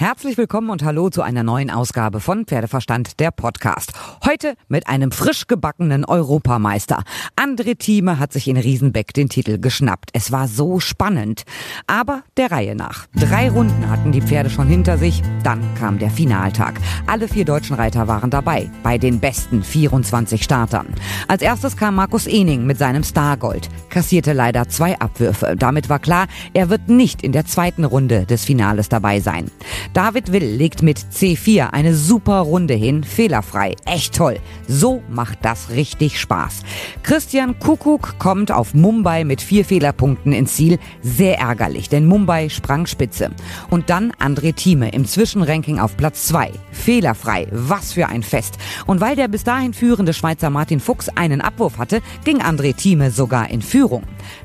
Herzlich willkommen und hallo zu einer neuen Ausgabe von Pferdeverstand, der Podcast. Heute mit einem frisch gebackenen Europameister. André Thieme hat sich in Riesenbeck den Titel geschnappt. Es war so spannend. Aber der Reihe nach. Drei Runden hatten die Pferde schon hinter sich. Dann kam der Finaltag. Alle vier deutschen Reiter waren dabei. Bei den besten 24 Startern. Als erstes kam Markus Ening mit seinem Stargold. Kassierte leider zwei Abwürfe. Damit war klar, er wird nicht in der zweiten Runde des Finales dabei sein. David Will legt mit C4 eine super Runde hin, fehlerfrei. Echt toll. So macht das richtig Spaß. Christian Kuckuck kommt auf Mumbai mit vier Fehlerpunkten ins Ziel. Sehr ärgerlich, denn Mumbai sprang spitze. Und dann André Thieme im Zwischenranking auf Platz zwei. Fehlerfrei. Was für ein Fest. Und weil der bis dahin führende Schweizer Martin Fuchs einen Abwurf hatte, ging André Thieme sogar in Führung.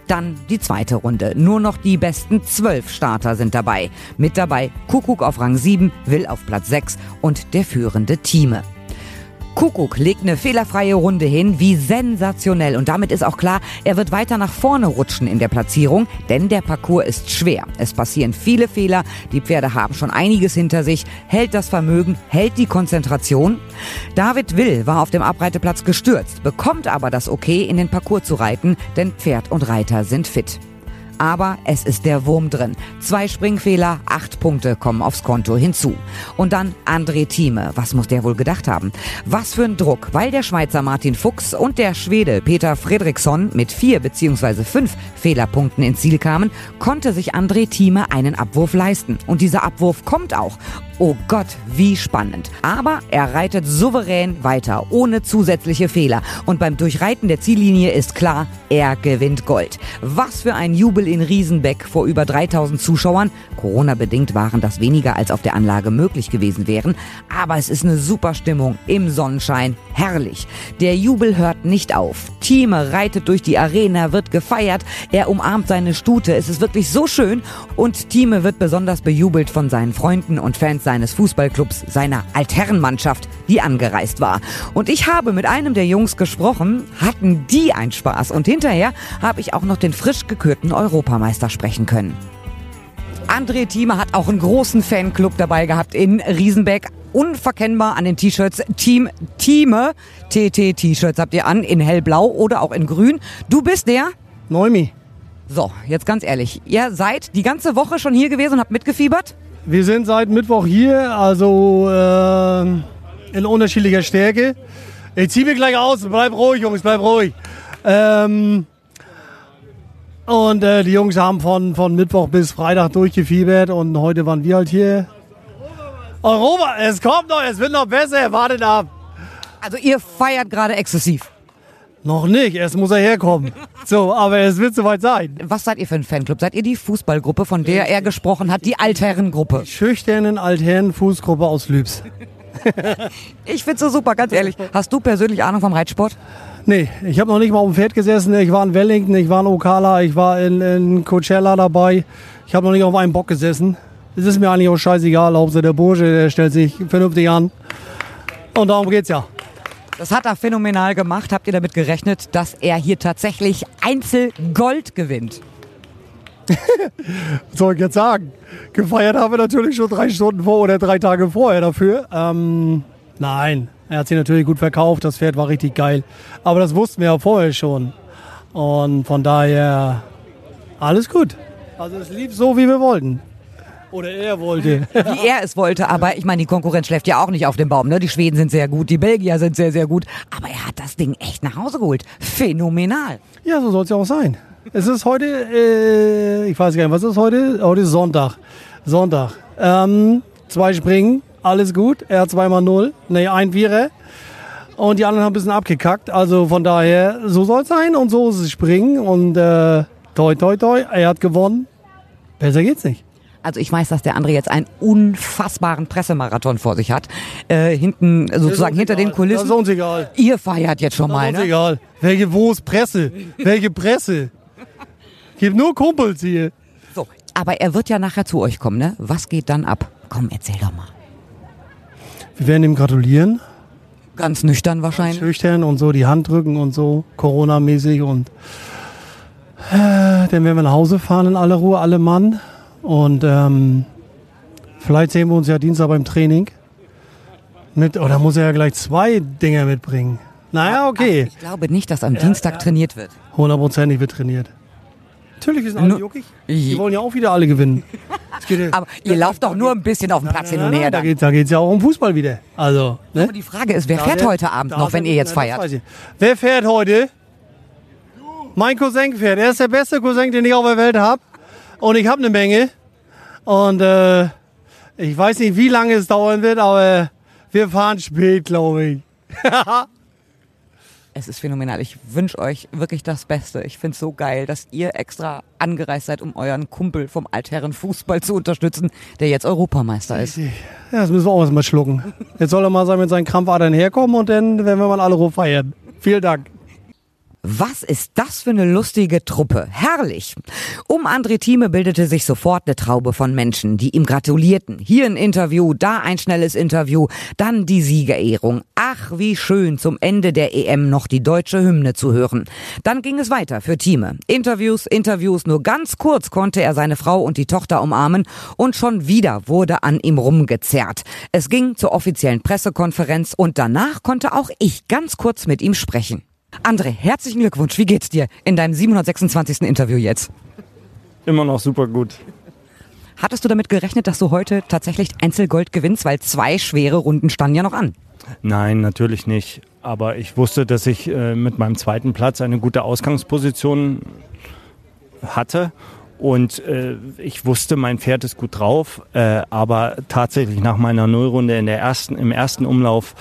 Dann die zweite Runde. Nur noch die besten zwölf Starter sind dabei. Mit dabei Kuckuck auf Rang 7, Will auf Platz 6 und der führende Thieme. Kuckuck legt eine fehlerfreie Runde hin, wie sensationell. Und damit ist auch klar, er wird weiter nach vorne rutschen in der Platzierung, denn der Parcours ist schwer. Es passieren viele Fehler, die Pferde haben schon einiges hinter sich, hält das Vermögen, hält die Konzentration. David Will war auf dem Abreiteplatz gestürzt, bekommt aber das Okay, in den Parcours zu reiten, denn Pferd und Reiter sind fit. Aber es ist der Wurm drin. Zwei Springfehler, acht Punkte kommen aufs Konto hinzu. Und dann André Thieme. Was muss der wohl gedacht haben? Was für ein Druck, weil der Schweizer Martin Fuchs und der Schwede Peter Fredriksson mit vier bzw. fünf Fehlerpunkten ins Ziel kamen, konnte sich André Thieme einen Abwurf leisten. Und dieser Abwurf kommt auch. Oh Gott, wie spannend. Aber er reitet souverän weiter, ohne zusätzliche Fehler. Und beim Durchreiten der Ziellinie ist klar, er gewinnt Gold. Was für ein Jubel in Riesenbeck vor über 3000 Zuschauern. Corona-bedingt waren das weniger als auf der Anlage möglich gewesen wären. Aber es ist eine super Stimmung im Sonnenschein. Herrlich. Der Jubel hört nicht auf. Thieme reitet durch die Arena, wird gefeiert. Er umarmt seine Stute. Es ist wirklich so schön. Und Thieme wird besonders bejubelt von seinen Freunden und Fans seines Fußballclubs, seiner Altherrenmannschaft, die angereist war. Und ich habe mit einem der Jungs gesprochen, hatten die einen Spaß. Und hinterher habe ich auch noch den frisch gekürten Europameister sprechen können. André Thieme hat auch einen großen Fanclub dabei gehabt in Riesenbeck. Unverkennbar an den T-Shirts Team Thieme. TT-T-Shirts habt ihr an in hellblau oder auch in grün. Du bist der? Neumi. So, jetzt ganz ehrlich. Ihr seid die ganze Woche schon hier gewesen und habt mitgefiebert? Wir sind seit Mittwoch hier, also äh, in unterschiedlicher Stärke. Ich ziehe mich gleich aus, bleib ruhig, Jungs, bleib ruhig. Ähm, und äh, die Jungs haben von, von Mittwoch bis Freitag durchgefiebert und heute waren wir halt hier. Europa, es kommt noch, es wird noch besser, wartet ab. Also ihr feiert gerade exzessiv. Noch nicht, erst muss er herkommen. So, aber es wird soweit sein. Was seid ihr für ein Fanclub? Seid ihr die Fußballgruppe, von der er gesprochen hat, die Altherrengruppe? Schüchternen Altherren-Fußgruppe aus Lübs. ich find's so super, ganz ehrlich. Hast du persönlich Ahnung vom Reitsport? Nee, ich habe noch nicht mal auf dem Pferd gesessen. Ich war in Wellington, ich war in Ocala, ich war in, in Coachella dabei. Ich habe noch nicht auf einem Bock gesessen. Es ist mir eigentlich auch scheißegal. Hauptsache der Bursche, der stellt sich vernünftig an. Und darum geht's ja. Das hat er phänomenal gemacht. Habt ihr damit gerechnet, dass er hier tatsächlich Einzelgold gewinnt? Was soll ich jetzt sagen? Gefeiert haben wir natürlich schon drei Stunden vor oder drei Tage vorher dafür. Ähm, nein, er hat sich natürlich gut verkauft. Das Pferd war richtig geil. Aber das wussten wir ja vorher schon. Und von daher alles gut. Also es lief so, wie wir wollten. Oder er wollte. Wie er es wollte, aber ich meine, die Konkurrenz schläft ja auch nicht auf dem Baum. Ne? Die Schweden sind sehr gut, die Belgier sind sehr, sehr gut. Aber er hat das Ding echt nach Hause geholt. Phänomenal. Ja, so soll es ja auch sein. Es ist heute, äh, ich weiß gar nicht, was ist heute? Heute ist Sonntag. Sonntag. Ähm, zwei Springen, alles gut. Er hat zweimal null, nee, ein Vierer. Und die anderen haben ein bisschen abgekackt. Also von daher, so soll es sein und so ist es Springen. Und äh, toi, toi, toi, er hat gewonnen. Besser geht's nicht. Also ich weiß, dass der andere jetzt einen unfassbaren Pressemarathon vor sich hat. Äh, hinten, sozusagen hinter egal. den Kulissen. Das ist uns egal. Ihr feiert jetzt schon Das mal, ist uns ne? egal. Welche, wo ist Presse? Welche Presse? Gibt nur Kumpels hier. So, aber er wird ja nachher zu euch kommen, ne? Was geht dann ab? Komm, erzähl doch mal. Wir werden ihm gratulieren. Ganz nüchtern wahrscheinlich. Schüchtern und so, die Hand drücken und so, Corona-mäßig und äh, dann werden wir nach Hause fahren in aller Ruhe, alle Mann. Und ähm, Vielleicht sehen wir uns ja Dienstag beim Training. Mit, oder muss er ja gleich zwei Dinger mitbringen. Naja, okay. Ich glaube nicht, dass am Dienstag trainiert wird. Hundertprozentig wird trainiert. Natürlich, wir sind alle Nur- juckig. Die wollen ja auch wieder alle gewinnen. Ja- Aber ihr lauft doch nur ein bisschen auf dem Platz hin und Nein, her. nein, da geht es da geht's ja auch um Fußball wieder. Also, ne? Aber die Frage ist, wer Da fährt wird- heute Abend noch, wenn ihr jetzt feiert? Wer fährt heute? Mein Cousin fährt. Er ist der beste Cousin, den ich auf der Welt habe. Und ich habe eine Menge. Und äh, ich weiß nicht, wie lange es dauern wird, aber wir fahren spät, glaube ich. Es ist phänomenal. Ich wünsche euch wirklich das Beste. Ich finde es so geil, dass ihr extra angereist seid, um euren Kumpel vom Altherren Fußball zu unterstützen, der jetzt Europameister ist. Ja, das müssen wir auch erstmal schlucken. Jetzt soll er mal sein mit seinen Krampfadern herkommen und dann werden wir mal alle hoch feiern. Vielen Dank. Was ist das für eine lustige Truppe? Herrlich. Um André Thieme bildete sich sofort eine Traube von Menschen, die ihm gratulierten. Hier ein Interview, da ein schnelles Interview, dann die Siegerehrung. Ach, wie schön, zum Ende der EM noch die deutsche Hymne zu hören. Dann ging es weiter für Thieme. Interviews, Interviews, nur ganz kurz konnte er seine Frau und die Tochter umarmen und schon wieder wurde an ihm rumgezerrt. Es ging zur offiziellen Pressekonferenz und danach konnte auch ich ganz kurz mit ihm sprechen. André, herzlichen Glückwunsch. Wie geht's dir in deinem 726. Interview jetzt? Immer noch super gut. Hattest du damit gerechnet, dass du heute tatsächlich Einzelgold gewinnst, weil zwei schwere Runden standen ja noch an? Nein, natürlich nicht. Aber ich wusste, dass ich äh, mit meinem zweiten Platz eine gute Ausgangsposition hatte. Und äh, ich wusste, mein Pferd ist gut drauf. Äh, aber tatsächlich nach meiner Nullrunde in der ersten, im ersten Umlauf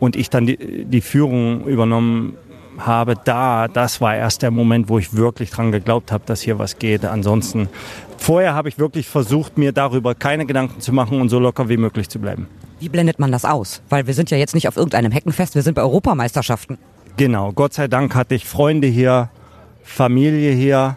und ich dann die, die Führung übernommen habe, da, das war erst der Moment, wo ich wirklich dran geglaubt habe, dass hier was geht. Ansonsten, vorher habe ich wirklich versucht, mir darüber keine Gedanken zu machen und so locker wie möglich zu bleiben. Wie blendet man das aus? Weil wir sind ja jetzt nicht auf irgendeinem Heckenfest, wir sind bei Europameisterschaften. Genau, Gott sei Dank hatte ich Freunde hier, Familie hier.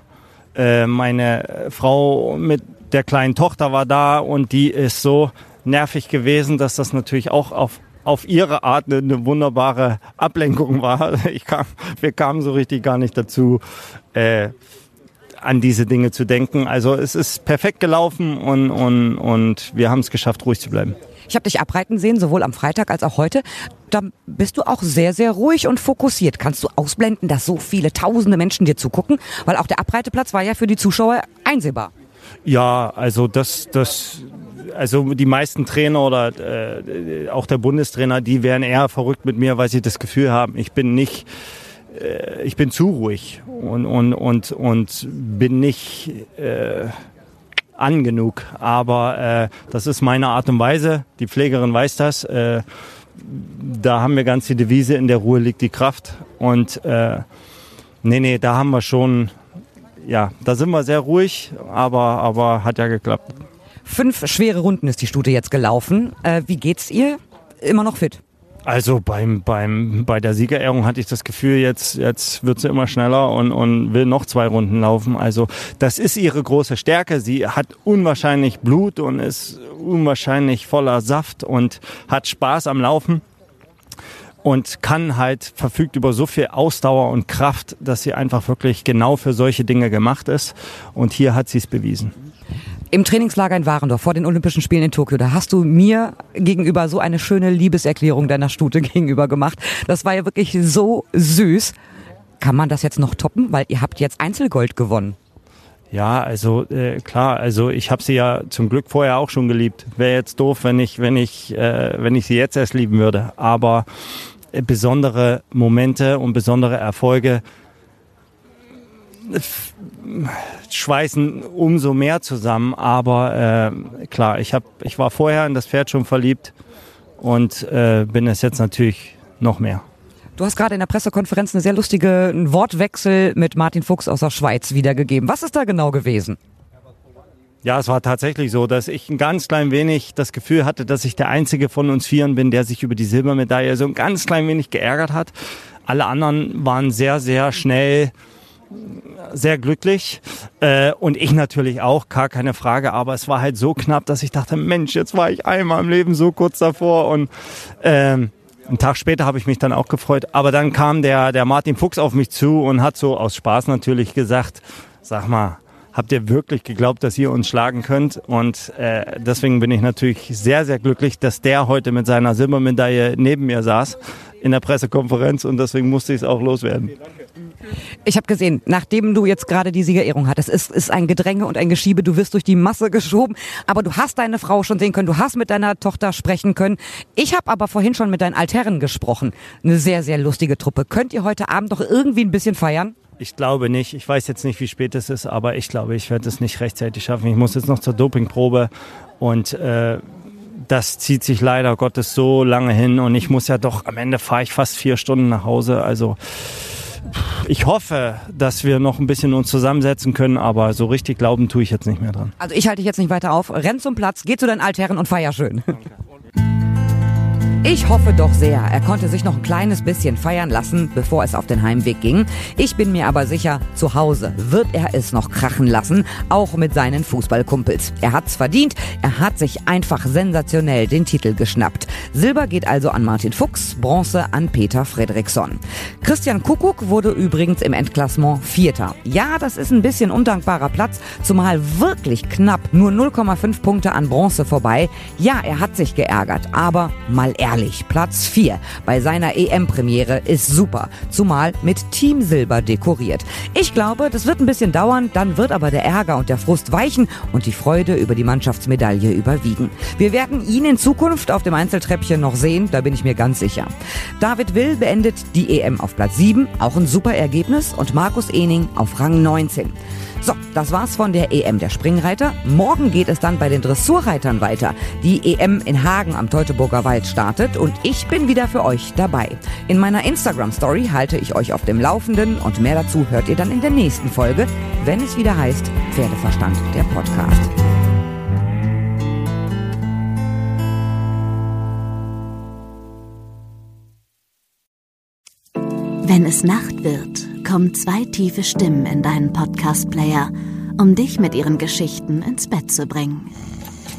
Äh, meine Frau mit der kleinen Tochter war da und die ist so nervig gewesen, dass das natürlich auch auf, auf ihre Art eine, eine wunderbare Ablenkung war. Ich kam, wir kamen so richtig gar nicht dazu, äh, an diese Dinge zu denken. Also es ist perfekt gelaufen und, und, und wir haben es geschafft, ruhig zu bleiben. Ich habe dich abreiten sehen, sowohl am Freitag als auch heute. Da bist du auch sehr, sehr ruhig und fokussiert. Kannst du ausblenden, dass so viele tausende Menschen dir zugucken? Weil auch der Abreiteplatz war ja für die Zuschauer einsehbar. Ja, also das, das, also die meisten Trainer oder äh, auch der Bundestrainer, die wären eher verrückt mit mir, weil sie das Gefühl haben, ich bin nicht, äh, ich bin zu ruhig und und und und bin nicht äh, an genug. Aber äh, das ist meine Art und Weise. Die Pflegerin weiß das. Äh, da haben wir ganz die Devise: In der Ruhe liegt die Kraft. Und äh, nee, nee, da haben wir schon ja, da sind wir sehr ruhig, aber, aber hat ja geklappt. Fünf schwere Runden ist die Stute jetzt gelaufen. Äh, wie geht's ihr? Immer noch fit? Also beim, beim, bei der Siegerehrung hatte ich das Gefühl, jetzt, jetzt wird sie immer schneller und, und will noch zwei Runden laufen. Also das ist ihre große Stärke. Sie hat unwahrscheinlich Blut und ist unwahrscheinlich voller Saft und hat Spaß am Laufen und kann halt, verfügt über so viel Ausdauer und Kraft, dass sie einfach wirklich genau für solche Dinge gemacht ist. Und hier hat sie es bewiesen. Im Trainingslager in Warendorf vor den Olympischen Spielen in Tokio, da hast du mir gegenüber so eine schöne Liebeserklärung deiner Stute gegenüber gemacht. Das war ja wirklich so süß. Kann man das jetzt noch toppen? Weil ihr habt jetzt Einzelgold gewonnen. Ja, also äh, klar, also ich habe sie ja zum Glück vorher auch schon geliebt. Wäre jetzt doof, wenn ich, wenn ich, äh, wenn ich sie jetzt erst lieben würde. Aber äh, besondere Momente und besondere Erfolge schweißen umso mehr zusammen. Aber äh, klar, ich hab, ich war vorher in das Pferd schon verliebt und äh, bin es jetzt natürlich noch mehr. Du hast gerade in der Pressekonferenz eine sehr lustige einen Wortwechsel mit Martin Fuchs aus der Schweiz wiedergegeben. Was ist da genau gewesen? Ja, es war tatsächlich so, dass ich ein ganz klein wenig das Gefühl hatte, dass ich der Einzige von uns Vieren bin, der sich über die Silbermedaille so ein ganz klein wenig geärgert hat. Alle anderen waren sehr, sehr schnell sehr glücklich. Äh, und ich natürlich auch, gar keine Frage, aber es war halt so knapp, dass ich dachte, Mensch, jetzt war ich einmal im Leben so kurz davor. Und ähm, einen Tag später habe ich mich dann auch gefreut, aber dann kam der, der Martin Fuchs auf mich zu und hat so aus Spaß natürlich gesagt, sag mal, habt ihr wirklich geglaubt, dass ihr uns schlagen könnt? Und äh, deswegen bin ich natürlich sehr, sehr glücklich, dass der heute mit seiner Silbermedaille neben mir saß in der Pressekonferenz und deswegen musste ich es auch loswerden. Ich habe gesehen, nachdem du jetzt gerade die Siegerehrung hattest, ist, ist ein Gedränge und ein Geschiebe, du wirst durch die Masse geschoben, aber du hast deine Frau schon sehen können, du hast mit deiner Tochter sprechen können. Ich habe aber vorhin schon mit deinen Altherren gesprochen. Eine sehr, sehr lustige Truppe. Könnt ihr heute Abend doch irgendwie ein bisschen feiern? Ich glaube nicht. Ich weiß jetzt nicht, wie spät es ist, aber ich glaube, ich werde es nicht rechtzeitig schaffen. Ich muss jetzt noch zur Dopingprobe und äh, das zieht sich leider Gottes so lange hin und ich muss ja doch, am Ende fahre ich fast vier Stunden nach Hause. Also ich hoffe, dass wir noch ein bisschen uns zusammensetzen können, aber so richtig glauben tue ich jetzt nicht mehr dran. Also ich halte dich jetzt nicht weiter auf. Renn zum Platz, geh zu deinen Altherren und feier schön. Danke. Ich hoffe doch sehr, er konnte sich noch ein kleines bisschen feiern lassen, bevor es auf den Heimweg ging. Ich bin mir aber sicher, zu Hause wird er es noch krachen lassen, auch mit seinen Fußballkumpels. Er hat's verdient, er hat sich einfach sensationell den Titel geschnappt. Silber geht also an Martin Fuchs, Bronze an Peter Fredriksson. Christian Kuckuck wurde übrigens im Endklassement Vierter. Ja, das ist ein bisschen undankbarer Platz, zumal wirklich knapp nur 0,5 Punkte an Bronze vorbei. Ja, er hat sich geärgert, aber mal ehrlich Herrlich, Platz 4 bei seiner EM-Premiere ist super, zumal mit Team Silber dekoriert. Ich glaube, das wird ein bisschen dauern, dann wird aber der Ärger und der Frust weichen und die Freude über die Mannschaftsmedaille überwiegen. Wir werden ihn in Zukunft auf dem Einzeltreppchen noch sehen, da bin ich mir ganz sicher. David Will beendet die EM auf Platz 7, auch ein super Ergebnis, und Markus Ening auf Rang 19. So, das war's von der EM der Springreiter. Morgen geht es dann bei den Dressurreitern weiter. Die EM in Hagen am Teutoburger Wald startet und ich bin wieder für euch dabei. In meiner Instagram-Story halte ich euch auf dem Laufenden und mehr dazu hört ihr dann in der nächsten Folge, wenn es wieder heißt Pferdeverstand, der Podcast. Wenn es Nacht wird, kommen zwei tiefe Stimmen in deinen Podcast-Player, um dich mit ihren Geschichten ins Bett zu bringen.